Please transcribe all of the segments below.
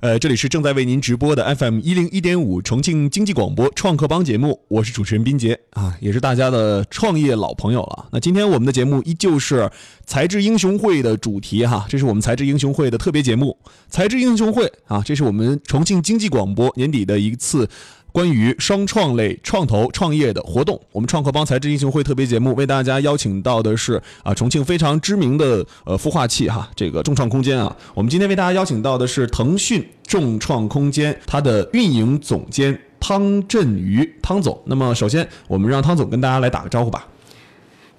呃，这里是正在为您直播的 FM 一零一点五重庆经济广播创客帮节目，我是主持人斌杰啊，也是大家的创业老朋友了。那今天我们的节目依旧是才智英雄会的主题哈，这是我们才智英雄会的特别节目。才智英雄会啊，这是我们重庆经济广播年底的一次。关于双创类创投创业的活动，我们创客邦才智英雄会特别节目为大家邀请到的是啊重庆非常知名的呃孵化器哈这个众创空间啊，我们今天为大家邀请到的是腾讯众创空间它的运营总监汤振宇汤总。那么首先我们让汤总跟大家来打个招呼吧。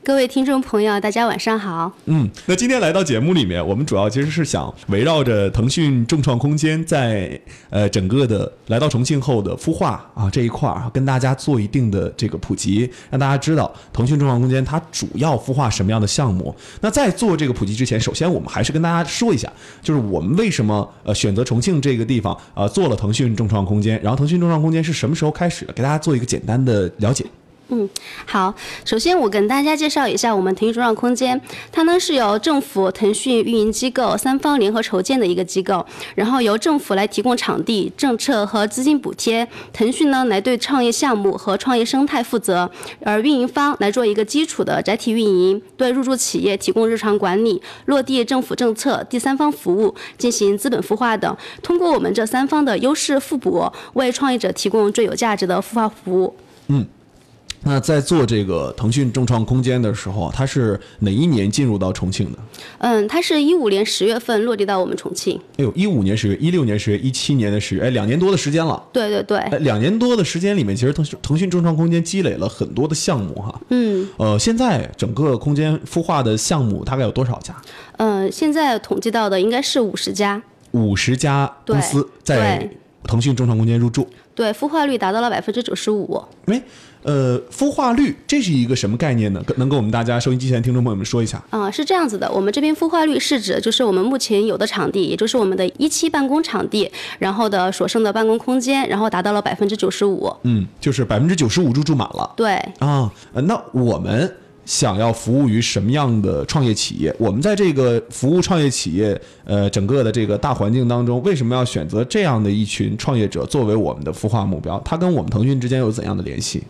各位听众朋友，大家晚上好。嗯，那今天来到节目里面，我们主要其实是想围绕着腾讯众创空间在呃整个的来到重庆后的孵化啊这一块儿，跟大家做一定的这个普及，让大家知道腾讯众创空间它主要孵化什么样的项目。那在做这个普及之前，首先我们还是跟大家说一下，就是我们为什么呃选择重庆这个地方呃做了腾讯众创空间，然后腾讯众创空间是什么时候开始的，给大家做一个简单的了解。嗯，好。首先，我跟大家介绍一下我们腾讯众创空间，它呢是由政府、腾讯运营机构三方联合筹建的一个机构，然后由政府来提供场地、政策和资金补贴，腾讯呢来对创业项目和创业生态负责，而运营方来做一个基础的载体运营，对入驻企业提供日常管理、落地政府政策、第三方服务、进行资本孵化等。通过我们这三方的优势互补，为创业者提供最有价值的孵化服务。嗯。那在做这个腾讯众创空间的时候，它是哪一年进入到重庆的？嗯，它是一五年十月份落地到我们重庆。哎呦，一五年十月，一六年十月，一七年的十月，哎，两年多的时间了。对对对。哎，两年多的时间里面，其实腾腾讯众创空间积累了很多的项目哈。嗯。呃，现在整个空间孵化的项目大概有多少家？嗯，现在统计到的应该是五十家。五十家公司在腾讯众创空间入驻。对，孵化率达到了百分之九十五。哎。呃，孵化率这是一个什么概念呢？能跟我们大家收音机前的听众朋友们说一下？啊，是这样子的，我们这边孵化率是指就是我们目前有的场地，也就是我们的一期办公场地，然后的所剩的办公空间，然后达到了百分之九十五。嗯，就是百分之九十五入住满了。对。啊，那我们。想要服务于什么样的创业企业？我们在这个服务创业企业，呃，整个的这个大环境当中，为什么要选择这样的一群创业者作为我们的孵化目标？它跟我们腾讯之间有怎样的联系？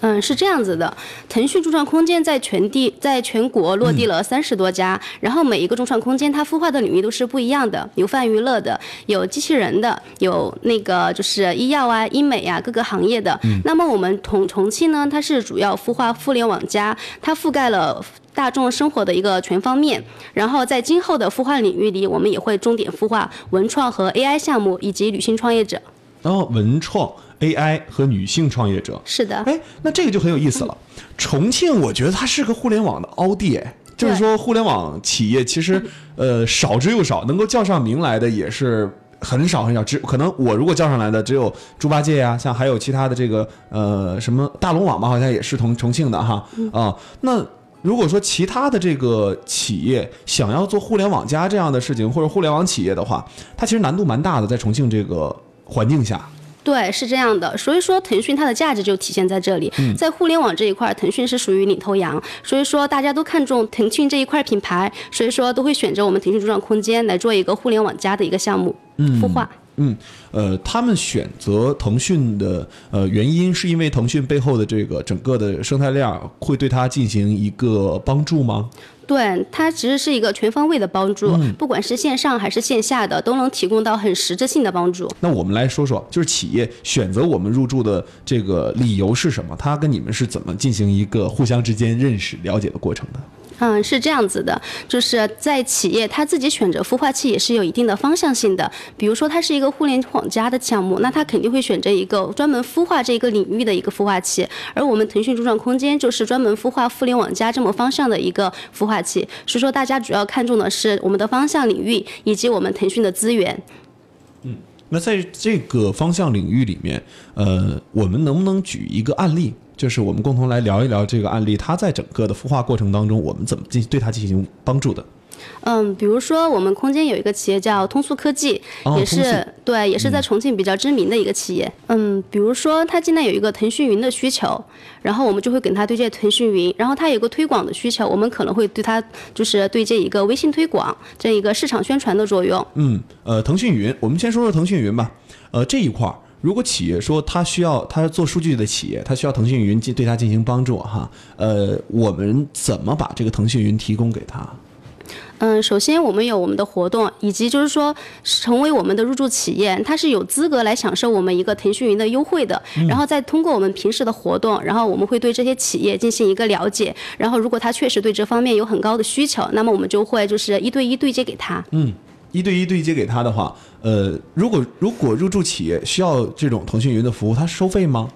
嗯，是这样子的，腾讯众创空间在全地在全国落地了三十多家，然后每一个众创空间它孵化的领域都是不一样的，有泛娱乐的，有机器人的，有那个就是医药啊、医美啊各个行业的。那么我们重重庆呢，它是主要孵化互联网加，它。覆盖了大众生活的一个全方面，然后在今后的孵化领域里，我们也会重点孵化文创和 AI 项目以及女性创业者。哦，文创、AI 和女性创业者是的。哎，那这个就很有意思了。重庆，我觉得它是个互联网的凹地，哎，就是说互联网企业其实 呃少之又少，能够叫上名来的也是。很少很少，只可能我如果叫上来的只有猪八戒呀，像还有其他的这个呃什么大龙网吧，好像也是同重庆的哈啊。那如果说其他的这个企业想要做互联网加这样的事情，或者互联网企业的话，它其实难度蛮大的，在重庆这个环境下。对，是这样的，所以说腾讯它的价值就体现在这里，在互联网这一块，腾讯是属于领头羊，所以说大家都看重腾讯这一块品牌，所以说都会选择我们腾讯主创空间来做一个互联网加的一个项目孵化。嗯，呃，他们选择腾讯的呃原因，是因为腾讯背后的这个整个的生态链会对它进行一个帮助吗？对，它其实是一个全方位的帮助，不管是线上还是线下的，都能提供到很实质性的帮助。那我们来说说，就是企业选择我们入驻的这个理由是什么？它跟你们是怎么进行一个互相之间认识、了解的过程的？嗯，是这样子的，就是在企业他自己选择孵化器也是有一定的方向性的。比如说，它是一个互联网加的项目，那它肯定会选择一个专门孵化这个领域的一个孵化器。而我们腾讯主创空间就是专门孵化互联网加这么方向的一个孵化器。所以说，大家主要看重的是我们的方向领域以及我们腾讯的资源。嗯，那在这个方向领域里面，呃，我们能不能举一个案例？就是我们共同来聊一聊这个案例，它在整个的孵化过程当中，我们怎么进对它进行帮助的？嗯，比如说我们空间有一个企业叫通速科技，也是对，也是在重庆比较知名的一个企业。嗯，比如说它进来有一个腾讯云的需求，然后我们就会给它对接腾讯云，然后它有一个推广的需求，我们可能会对它就是对接一个微信推广这样一个市场宣传的作用。嗯，呃，腾讯云，我们先说说腾讯云吧。呃，这一块儿，如果企业说他需要，它做数据的企业，他需要腾讯云进对他进行帮助哈，呃，我们怎么把这个腾讯云提供给他？嗯，首先我们有我们的活动，以及就是说成为我们的入驻企业，它是有资格来享受我们一个腾讯云的优惠的。然后再通过我们平时的活动，然后我们会对这些企业进行一个了解。然后如果他确实对这方面有很高的需求，那么我们就会就是一对一对接给他。一对一对接给他的话，呃，如果如果入驻企业需要这种腾讯云的服务，他收费吗？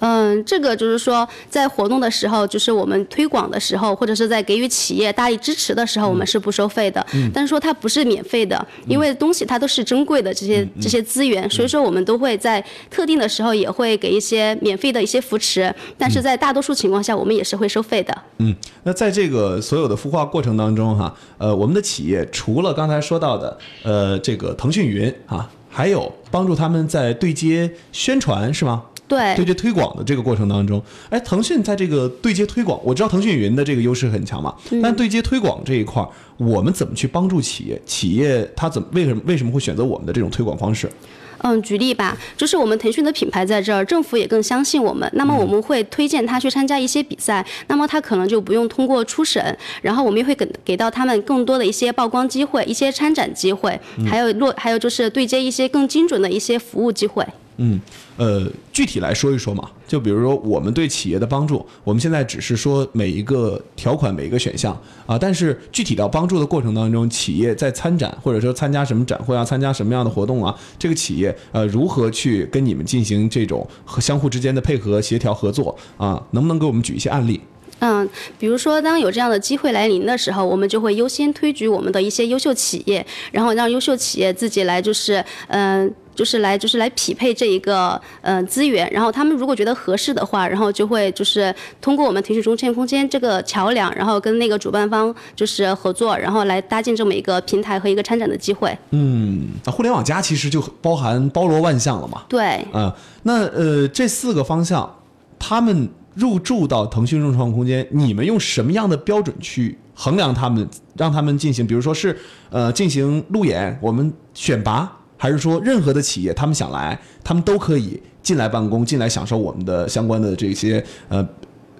嗯，这个就是说，在活动的时候，就是我们推广的时候，或者是在给予企业大力支持的时候，我们是不收费的。但是说它不是免费的，因为东西它都是珍贵的这些这些资源，所以说我们都会在特定的时候也会给一些免费的一些扶持，但是在大多数情况下，我们也是会收费的。嗯，那在这个所有的孵化过程当中哈，呃，我们的企业除了刚才说到的呃这个腾讯云啊，还有帮助他们在对接宣传是吗？对对接推广的这个过程当中，哎，腾讯在这个对接推广，我知道腾讯云的这个优势很强嘛，但对接推广这一块儿，我们怎么去帮助企业？企业它怎么为什么为什么会选择我们的这种推广方式？嗯，举例吧，就是我们腾讯的品牌在这儿，政府也更相信我们，那么我们会推荐他去参加一些比赛，那么他可能就不用通过初审，然后我们也会给给到他们更多的一些曝光机会、一些参展机会，还有落还有就是对接一些更精准的一些服务机会。嗯，嗯呃，具体来说一说嘛，就比如说我们对企业的帮助，我们现在只是说每一个条款、每一个选项啊，但是具体到帮助的过程当中，企业在参展或者说参加什么展会啊，参加什么样的活动啊，这个企业呃如何去跟你们进行这种和相互之间的配合、协调、合作啊，能不能给我们举一些案例？嗯，比如说，当有这样的机会来临的时候，我们就会优先推举我们的一些优秀企业，然后让优秀企业自己来，就是嗯、就是来就是来匹配这一个呃资源，然后他们如果觉得合适的话，然后就会就是通过我们腾讯中线空间这个桥梁，然后跟那个主办方就是合作，然后来搭建这么一个平台和一个参展的机会。嗯，那互联网加其实就包含包罗万象了嘛。对，啊、那呃，这四个方向，他们入驻到腾讯众创空间，你们用什么样的标准去衡量他们，让他们进行，比如说是呃进行路演，我们选拔，还是说任何的企业他们想来，他们都可以进来办公，进来享受我们的相关的这些呃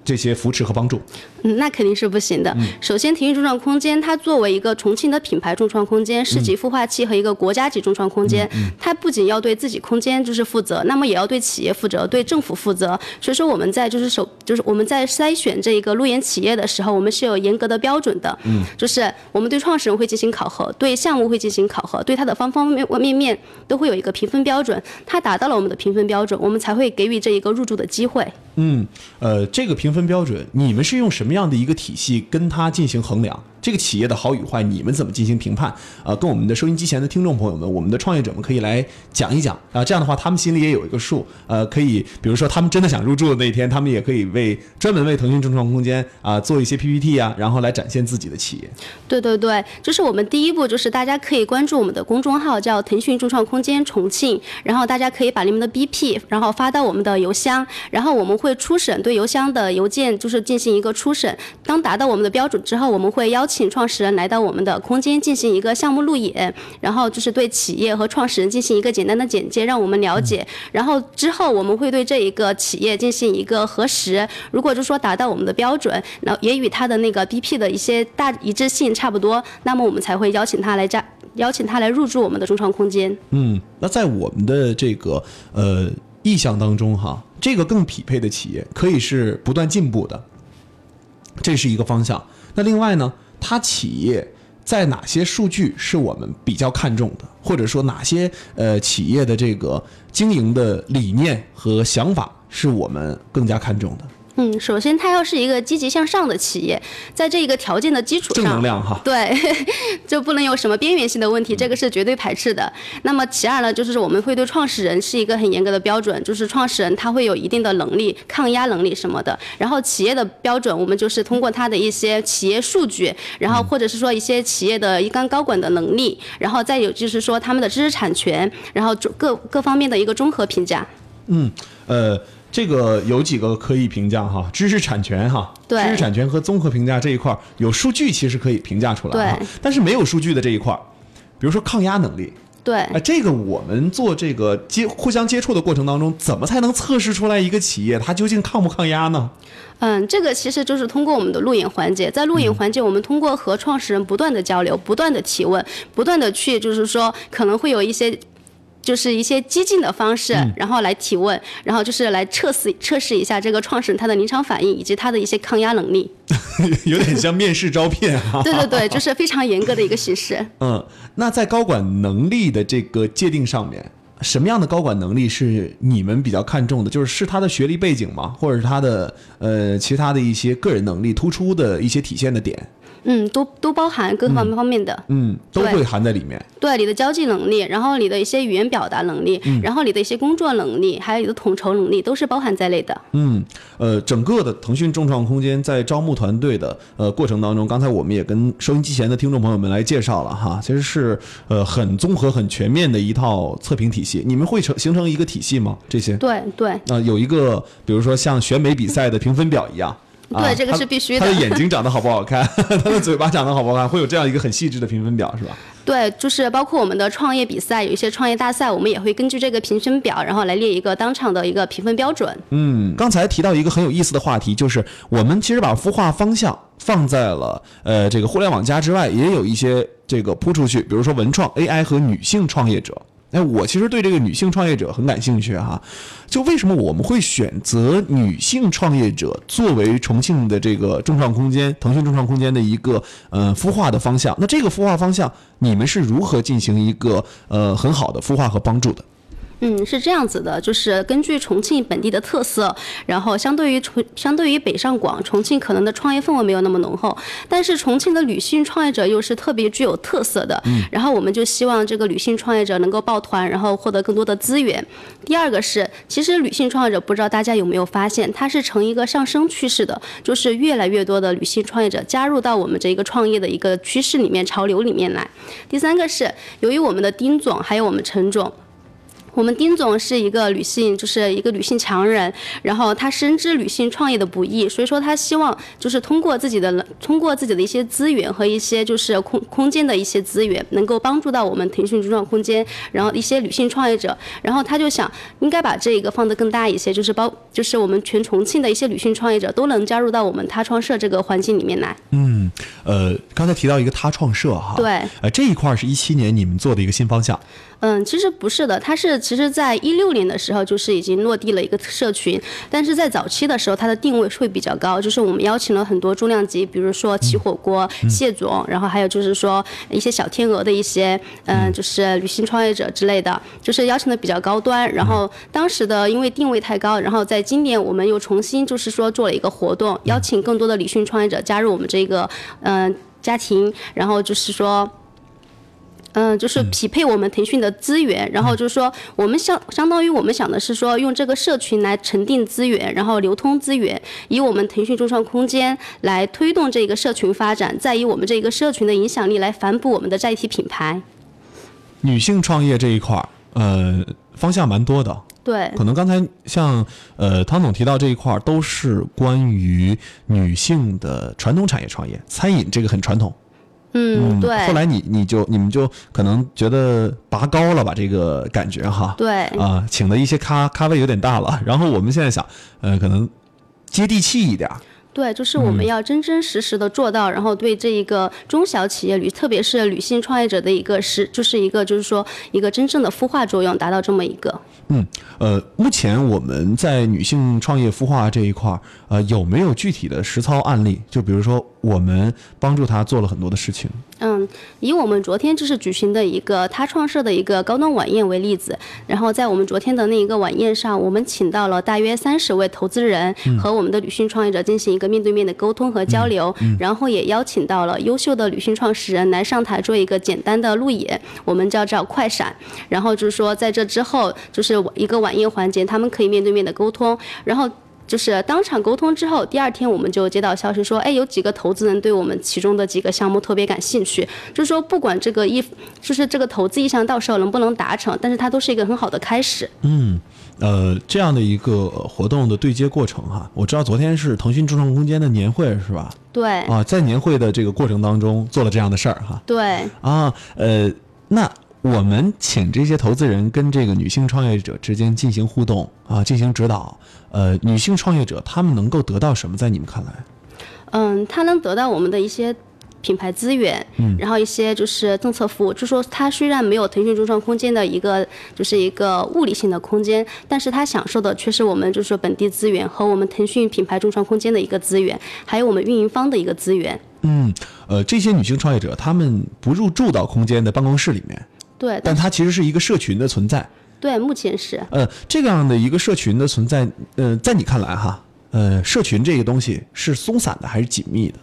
这些扶持和帮助？嗯，那肯定是不行的。首先，体育众创空间它作为一个重庆的品牌众创空间、市级孵化器和一个国家级众创空间，它不仅要对自己空间就是负责，那么也要对企业负责、对政府负责。所以说，我们在就是首就是我们在筛选这一个路演企业的时候，我们是有严格的标准的。嗯，就是我们对创始人会进行考核，对项目会进行考核，对它的方方面面面都会有一个评分标准。它达到了我们的评分标准，我们才会给予这一个入驻的机会。嗯，呃，这个评分标准，你们是用什么什么样的一个体系跟它进行衡量？这个企业的好与坏，你们怎么进行评判？啊、跟我们的收音机前的听众朋友们，我们的创业者们可以来讲一讲啊、这样的话，他们心里也有一个数。呃，可以，比如说他们真的想入驻的那一天，他们也可以为专门为腾讯众创空间啊、做一些 PPT 啊，然后来展现自己的企业。对对对，就是我们第一步，就是大家可以关注我们的公众号，叫腾讯众创空间重庆，然后大家可以把你们的 BP，然后发到我们的邮箱，然后我们会初审对邮箱的邮件就是进行一个初审，当达到我们的标准之后，我们会邀请创始人来到我们的空间进行一个项目路演，然后就是对企业和创始人进行一个简单的简介，让我们了解，然后之后我们会对这一个企业进行一个核实，如果就说达到我们的标准，那也与它的那个 BP 的一些大一致性差不多，那么我们才会邀请他来加，邀请他来入驻我们的中创空间。嗯，那在我们的这个呃意向当中哈，这个更匹配的企业可以是不断进步的，这是一个方向。那另外呢，它企业在哪些数据是我们比较看重的，或者说哪些呃企业的这个经营的理念和想法是我们更加看重的？嗯，首先它要是一个积极向上的企业，在这一个条件的基础上，正能量哈，对，就不能有什么边缘性的问题，这个是绝对排斥的。那么其二呢，就是我们会对创始人是一个很严格的标准，就是创始人他会有一定的能力、抗压能力什么的。然后企业的标准，我们就是通过他的一些企业数据，然后或者是说一些企业的一干高管的能力，然后再有就是说他们的知识产权，然后各各方面的一个综合评价。嗯，呃。这个有几个可以评价哈，知识产权哈，对，知识产权和综合评价这一块有数据其实可以评价出来，对，但是没有数据的这一块，比如说抗压能力，对，哎，这个我们做这个接互相接触的过程当中，怎么才能测试出来一个企业它究竟抗不抗压呢？嗯，这个其实就是通过我们的路演环节，在路演环节，我们通过和创始人不断的交流，不断的提问，不断的去就是说可能会有一些。就是一些激进的方式，然后来提问，然后就是来测试测试一下这个创始人他的临场反应以及他的一些抗压能力。有点像面试招聘啊。对对对，就是非常严格的一个形式。嗯，那在高管能力的这个界定上面，什么样的高管能力是你们比较看重的？就是是他的学历背景吗？或者是他的呃其他的一些个人能力突出的一些体现的点？嗯，都都包含各方方面的，嗯，都会含在里面。对你的交际能力，然后你的一些语言表达能力，然后你的一些工作能力，还有你的统筹能力，都是包含在内的。嗯，呃，整个的腾讯众创空间在招募团队的呃过程当中，刚才我们也跟收音机前的听众朋友们来介绍了哈，其实是呃很综合、很全面的一套测评体系。你们会成形成一个体系吗？这些？对对。啊，有一个，比如说像选美比赛的评分表一样。对，这个是必须的。他的眼睛长得好不好看？他的嘴巴长得好不好看？会有这样一个很细致的评分表，是吧？对，就是包括我们的创业比赛，有一些创业大赛，我们也会根据这个评分表，然后来列一个当场的一个评分标准。嗯，刚才提到一个很有意思的话题，就是我们其实把孵化方向放在了呃这个互联网加之外，也有一些这个铺出去，比如说文创 AI 和女性创业者。哎，我其实对这个女性创业者很感兴趣哈，就为什么我们会选择女性创业者作为重庆的这个众创空间、腾讯众创空间的一个呃孵化的方向？那这个孵化方向，你们是如何进行一个呃很好的孵化和帮助的？嗯，是这样子的，就是根据重庆本地的特色，然后相对于重相对于北上广，重庆可能的创业氛围没有那么浓厚，但是重庆的女性创业者又是特别具有特色的。嗯，然后我们就希望这个女性创业者能够抱团，然后获得更多的资源。第二个是，其实女性创业者不知道大家有没有发现，它是呈一个上升趋势的，就是越来越多的女性创业者加入到我们这一个创业的一个趋势里面、潮流里面来。第三个是，由于我们的丁总还有我们陈总。我们丁总是一个女性，就是一个女性强人，然后她深知女性创业的不易，所以说她希望就是通过自己的通过自己的一些资源和一些就是空空间的一些资源，能够帮助到我们腾讯中创空间，然后一些女性创业者，然后她就想应该把这个放得更大一些，就是包就是我们全重庆的一些女性创业者都能加入到我们他创社这个环境里面来。嗯，呃，刚才提到一个他创社哈，对，呃，这一块是一七年你们做的一个新方向。嗯，其实不是的，它是其实在一六年的时候就是已经落地了一个社群，但是在早期的时候它的定位会比较高，就是我们邀请了很多重量级，比如说起火锅谢总，然后还有就是说一些小天鹅的一些，嗯，就是女性创业者之类的，就是邀请的比较高端。然后当时的因为定位太高，然后在今年我们又重新就是说做了一个活动，邀请更多的女性创业者加入我们这个嗯家庭，然后就是说。嗯，就是匹配我们腾讯的资源，然后就是说，我们相相当于我们想的是说，用这个社群来沉淀资源，然后流通资源，以我们腾讯众创空间来推动这个社群发展，再以我们这个社群的影响力来反哺我们的载体品牌。女性创业这一块儿，呃，方向蛮多的。对。可能刚才像呃汤总提到这一块儿，都是关于女性的传统产业创业，餐饮这个很传统。嗯，对。后来你你就你们就可能觉得拔高了吧这个感觉哈。对。啊，请的一些咖咖位有点大了。然后我们现在想，呃，可能接地气一点。对，就是我们嗯要真真实实的做到，然后对这一个中小企业女，特别是女性创业者的一个实，就是一个就是说一个真正的孵化作用，达到这么一个。嗯，呃，目前我们在女性创业孵化这一块儿，呃，有没有具体的实操案例？就比如说，我们帮助他做了很多的事情。嗯，以我们昨天就是举行的一个他创设的一个高端晚宴为例子，然后在我们昨天的那一个晚宴上，我们请到了大约三十位投资人和我们的女性创业者进行一个面对面的沟通和交流，然后也邀请到了优秀的女性创始人来上台做一个简单的路演，我们叫叫快闪，然后就是说在这之后就是一个晚宴环节，他们可以面对面的沟通，然后。就是当场沟通之后，第二天我们就接到消息说，哎，有几个投资人对我们其中的几个项目特别感兴趣。就是说，不管这个意，就是这个投资意向到时候能不能达成，但是它都是一个很好的开始。嗯，呃，这样的一个活动的对接过程哈，我知道昨天是腾讯众创空间的年会是吧？对，啊，在年会的这个过程当中做了这样的事儿哈。对，啊，呃，那我们请这些投资人跟这个女性创业者之间进行互动啊，进行指导。呃，女性创业者她们能够得到什么？在你们看来？嗯，她能得到我们的一些品牌资源，嗯然后一些就是政策服务。就说它虽然没有腾讯众创空间的一个就是一个物理性的空间，但是它享受的却是我们就是说本地资源和我们腾讯品牌众创空间的一个资源，还有我们运营方的一个资源。嗯，呃，这些女性创业者她们不入驻到空间的办公室里面，对，但它其实是一个社群的存在。对，目前是。呃，这样的一个社群的存在，呃，在你看来哈，呃，社群这个东西是松散的还是紧密的？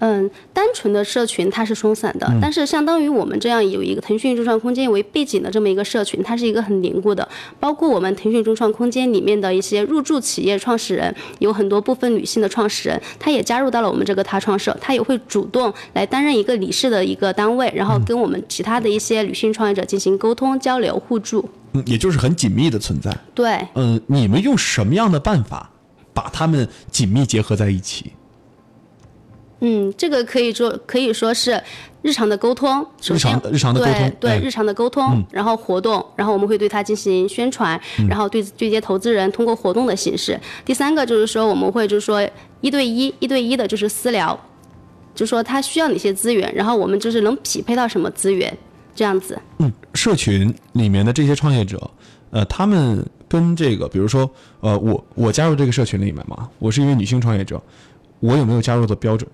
嗯，单纯的社群它是松散的，但是相当于我们这样有一个腾讯众创空间为背景的这么一个社群，它是一个很凝固的。包括我们腾讯众创空间里面的一些入驻企业创始人，有很多部分女性的创始人，她也加入到了我们这个他创社，她也会主动来担任一个理事的一个单位，然后跟我们其他的一些女性创业者进行沟通交流互助。嗯，也就是很紧密的存在。对，嗯、你们用什么样的办法把他们紧密结合在一起？嗯，这个可以说可以说是日常的沟通，日常日常的沟通哎对对日常的沟通，然后活动，然后我们会对它进行宣传，嗯然后对对接投资人通过活动的形式。第三个就是说我们会就是说一对一一对一的就是私聊，就说他需要哪些资源，然后我们就是能匹配到什么资源，这样子。嗯，社群里面的这些创业者，呃，他们跟这个，比如说，呃，我我加入这个社群里面嘛，我是一位女性创业者，我有没有加入的标准？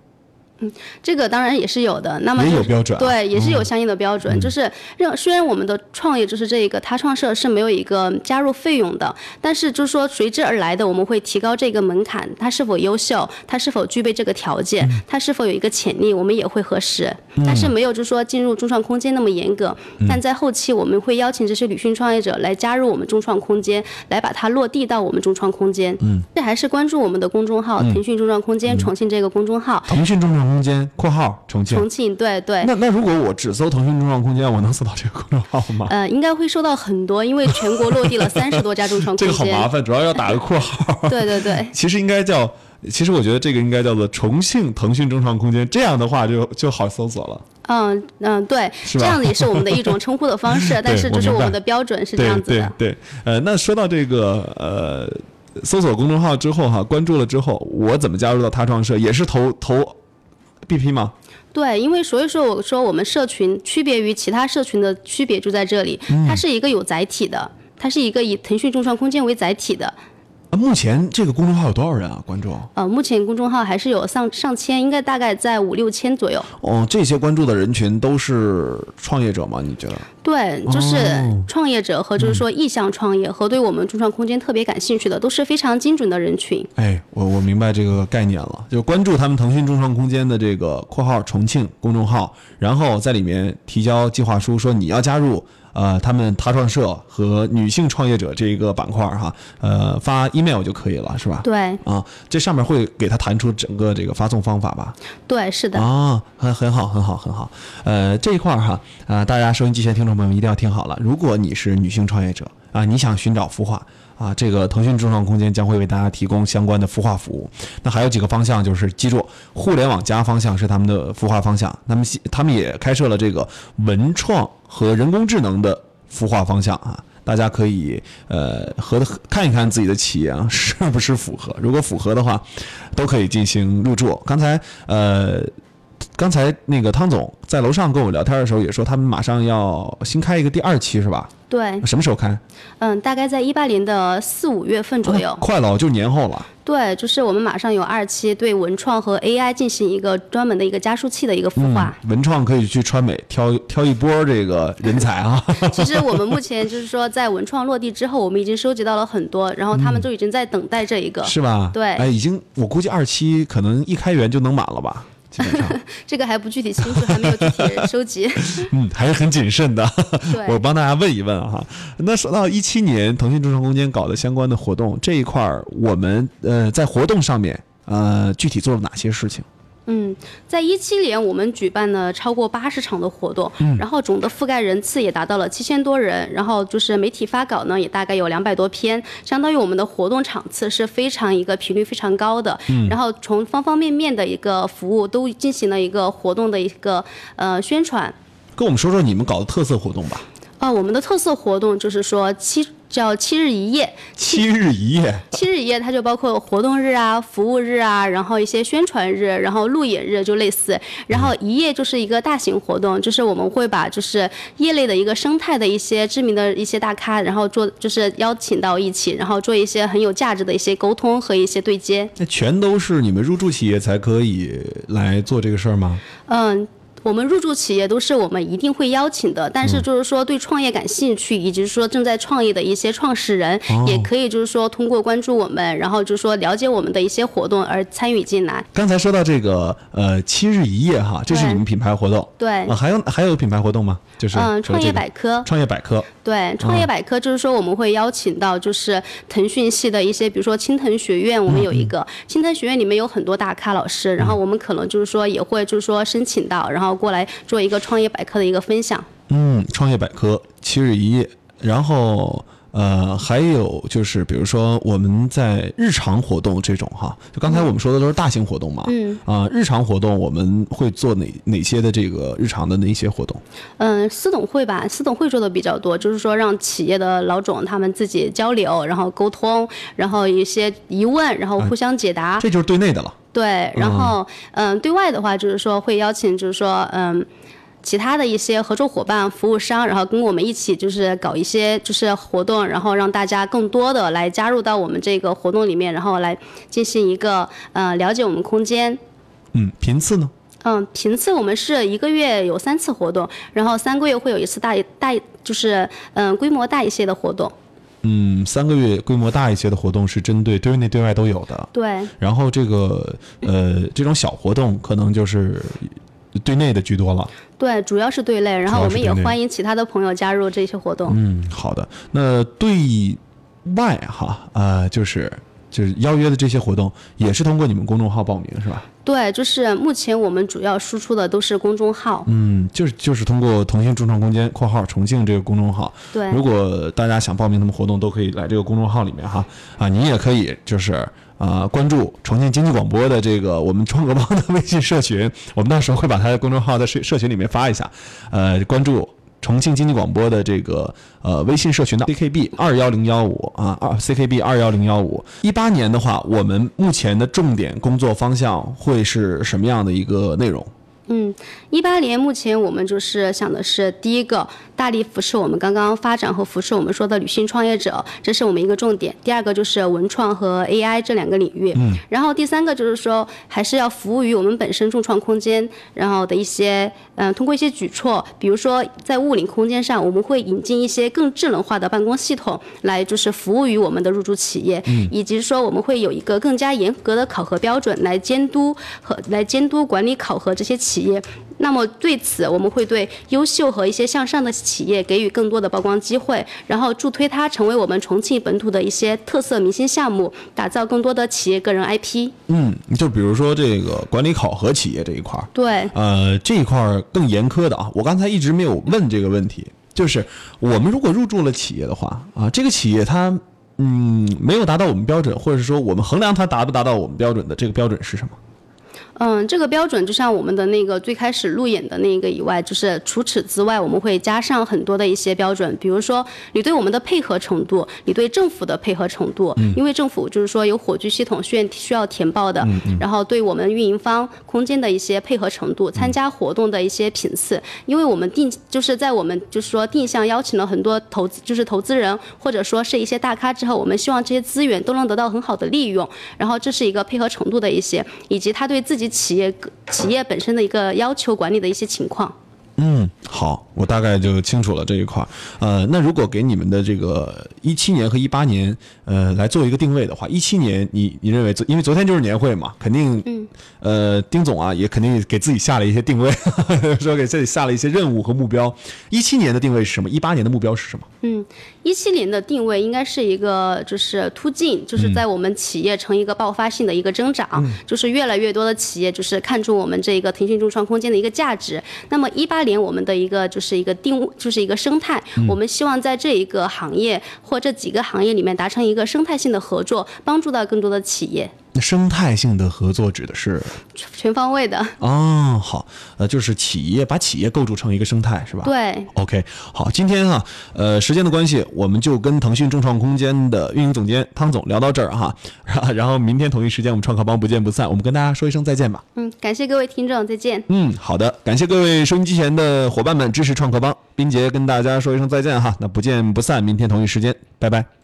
这个当然也是有的，那么也就是有标准啊对，也是有相应的标准。就是让虽然我们的创业就是这一个他创社是没有一个加入费用的，但是就是说随之而来的，我们会提高这个门槛，他是否优秀，他是否具备这个条件，他是否有一个潜力，我们也会核实。但是没有就是说进入众创空间那么严格，但在后期我们会邀请这些女性创业者来加入我们众创空间，来把它落地到我们众创空间。嗯，这还是关注我们的公众号“腾讯中创空间重庆”这个公众号。腾讯众创空间（括号重庆重庆，对对，那那如果我只搜腾讯众创空间，我能搜到这个公众号吗？呃，应该会收到很多，因为全国落地了 三十多家众创空间。这个好麻烦，主要要打个括号。对对对，其实应该叫，其实我觉得这个应该叫做重庆腾讯众创空间，这样的话就就好搜索了。嗯嗯，对，这样子也是我们的一种称呼的方式，但是就是我们的标准是这样子的。对对，呃，那说到这个呃，搜索公众号之后哈，关注了之后，我怎么加入到他创社？也是投投 BP 吗？对，因为所以说我说我们社群区别于其他社群的区别就在这里，嗯它是一个有载体的，它是一个以腾讯众创空间为载体的。啊，目前这个公众号有多少人啊？关注？呃，目前公众号还是有上上千，应该大概在五六千左右。哦，这些关注的人群都是创业者吗？你觉得？对，就是哦创业者和就是说意向创业和对我们众创空间特别感兴趣的，都是非常精准的人群。哎，我我明白这个概念了，就关注他们腾讯众创空间的这个（括号重庆）公众号，然后在里面提交计划书，说你要加入呃他们他创社和女性创业者这一个板块儿哈，呃发 email 就可以了，是吧？对啊，这上面会给他弹出整个这个发送方法吧？对，是的。啊，很很好，很好，很好。呃，这一块儿哈，啊、大家收音机前听众朋友们一定要听好了。如果你是女性创业者啊，你想寻找孵化啊，这个腾讯众创空间将会为大家提供相关的孵化服务。那还有几个方向，就是记住，互联网加方向是他们的孵化方向。那么他们也开设了这个文创和人工智能的孵化方向啊。大家可以呃和看一看自己的企业啊是不是符合，如果符合的话，都可以进行入驻。刚才呃。刚才那个汤总在楼上跟我聊天的时候也说，他们马上要新开一个第二期，是吧？对，什么时候开？嗯，大概在一八年的四五月份左右。快了，就年后了。对，就是我们马上有二期对文创和 AI 进行一个专门的一个加速器的一个孵化。文创可以去川美挑挑一波这个人才啊。其实我们目前就是说，在文创落地之后，我们已经收集到了很多，然后他们就已经在等待这一个。是吧？对。哎，已经，我估计二期可能一开园就能满了吧。这个还不具体清楚，还没有具体收集。嗯，还是很谨慎的。我帮大家问一问哈。那说到一七年腾讯众创空间搞的相关的活动这一块儿，我们呃在活动上面呃具体做了哪些事情？嗯，在一七年，我们举办了超过八十场的活动，然后总的覆盖人次也达到了七千多人，然后就是媒体发稿呢，也大概有两百多篇，相当于我们的活动场次是非常一个频率非常高的，然后从方方面面的一个服务都进行了一个活动的一个呃宣传。跟我们说说你们搞的特色活动吧。哦，我们的特色活动就是说七。叫七日一夜，七日一夜，七日一夜，它就包括活动日啊、服务日啊，然后一些宣传日，然后路演日，就类似。然后一夜就是一个大型活动，就是我们会把就是业内的一个生态的一些知名的一些大咖，然后做就是邀请到一起，然后做一些很有价值的一些沟通和一些对接。那全都是你们入驻企业才可以来做这个事儿吗？嗯。我们入驻企业都是我们一定会邀请的，但是就是说对创业感兴趣，以及说正在创业的一些创始人，也可以就是说通过关注我们，然后就是说了解我们的一些活动而参与进来。刚才说到这个呃七日一夜哈，这是你们品牌活动。对。啊，还有还有品牌活动吗？就是嗯，创业百科。创业百科。对，创业百科就是说我们会邀请到就是腾讯系的一些，比如说青藤学院，我们有一个青藤学院里面有很多大咖老师，然后我们可能就是说也会就是说申请到，然后。过来做一个创业百科的一个分享。嗯，创业百科七日一夜，然后呃，还有就是，比如说我们在日常活动这种哈，就刚才我们说的都是大型活动嘛。嗯。啊，日常活动我们会做哪哪些的这个日常的那些活动？嗯，私董会吧，私董会做的比较多，就是说让企业的老总他们自己交流，然后沟通，然后一些疑问，然后互相解答。这就是对内的了。对，然后嗯，对外的话就是说会邀请，就是说嗯，其他的一些合作伙伴、服务商，然后跟我们一起就是搞一些就是活动，然后让大家更多的来加入到我们这个活动里面，然后来进行一个呃了解我们空间。嗯，频次呢？嗯，频次我们是一个月有三次活动，然后三个月会有一次大大就是嗯规模大一些的活动。嗯，三个月规模大一些的活动是针对对内对外都有的。对。然后这个呃，这种小活动可能就是对内的居多了。对，主要是对内，然后我们也欢迎其他的朋友加入这些活动。嗯，好的。那对外哈呃，就是就是邀约的这些活动，也是通过你们公众号报名是吧？对，就是目前我们主要输出的都是公众号。嗯，就是就是通过腾讯众创空间（括号重庆）这个公众号。对。如果大家想报名他们活动，都可以来这个公众号里面哈。啊，你也可以就是啊关注重庆经济广播的这个我们创客帮的微信社群，我们到时候会把他的公众号在社社群里面发一下。呃，关注。重庆经济广播的这个呃微信社群的 CKB 二幺零幺五啊二 CKB 二幺零幺五一八年的话，我们目前的重点工作方向会是什么样的一个内容？嗯，一八年目前我们就是想的是第一个。大力扶持我们刚刚发展和扶持我们说的女性创业者，这是我们一个重点。第二个就是文创和 AI 这两个领域。嗯。然后第三个就是说，还是要服务于我们本身众创空间，然后的一些嗯，通过一些举措，比如说在物理空间上，我们会引进一些更智能化的办公系统，来就是服务于我们的入驻企业。嗯。以及说我们会有一个更加严格的考核标准来监督和来监督管理考核这些企业。那么对此，我们会对优秀和一些向上的企业给予更多的曝光机会，然后助推它成为我们重庆本土的一些特色明星项目，打造更多的企业个人 IP。嗯，就比如说这个管理考核企业这一块儿，对，呃，这一块儿更严苛的啊，我刚才一直没有问这个问题，就是我们如果入驻了企业的话啊，这个企业它嗯没有达到我们标准，或者是说我们衡量它达不达到我们标准的这个标准是什么？嗯，这个标准就像我们的那个最开始路演的那个以外，就是除此之外，我们会加上很多的一些标准，比如说你对我们的配合程度，你对政府的配合程度，因为政府就是说有火炬系统需要需要填报的，然后对我们运营方空间的一些配合程度，参加活动的一些频次，因为我们定就是在我们就是说定向邀请了很多投资就是投资人或者说是一些大咖之后，我们希望这些资源都能得到很好的利用，然后这是一个配合程度的一些，以及他对自己企业企业本身的一个要求管理的一些情况。嗯，好，我大概就清楚了这一块。呃，那如果给你们的这个一七年和一八年，呃，来做一个定位的话，一七年你你认为，因为昨天就是年会嘛，肯定，嗯，呃，丁总啊也肯定给自己下了一些定位，说给自己下了一些任务和目标。一七年的定位是什么？一八年的目标是什么？嗯，一七年的定位应该是一个就是突进，就是在我们企业成一个爆发性的一个增长，就是越来越多的企业就是看中我们这个腾讯众创空间的一个价值。那么一八年我们的一个就是一个定位，就是一个生态，我们希望在这一个行业或这几个行业里面达成一个生态性的合作，帮助到更多的企业。生态性的合作指的是全方位的哦，好，呃，就是企业把企业构筑成一个生态，是吧？对，OK，好，今天哈，呃，时间的关系，我们就跟腾讯众创空间的运营总监汤总聊到这儿哈，然后明天同一时间我们创客帮不见不散，我们跟大家说一声再见吧。嗯，感谢各位听众，再见。嗯，好的，感谢各位收音机前的伙伴们支持创客帮，冰杰跟大家说一声再见哈，那不见不散，明天同一时间，拜拜。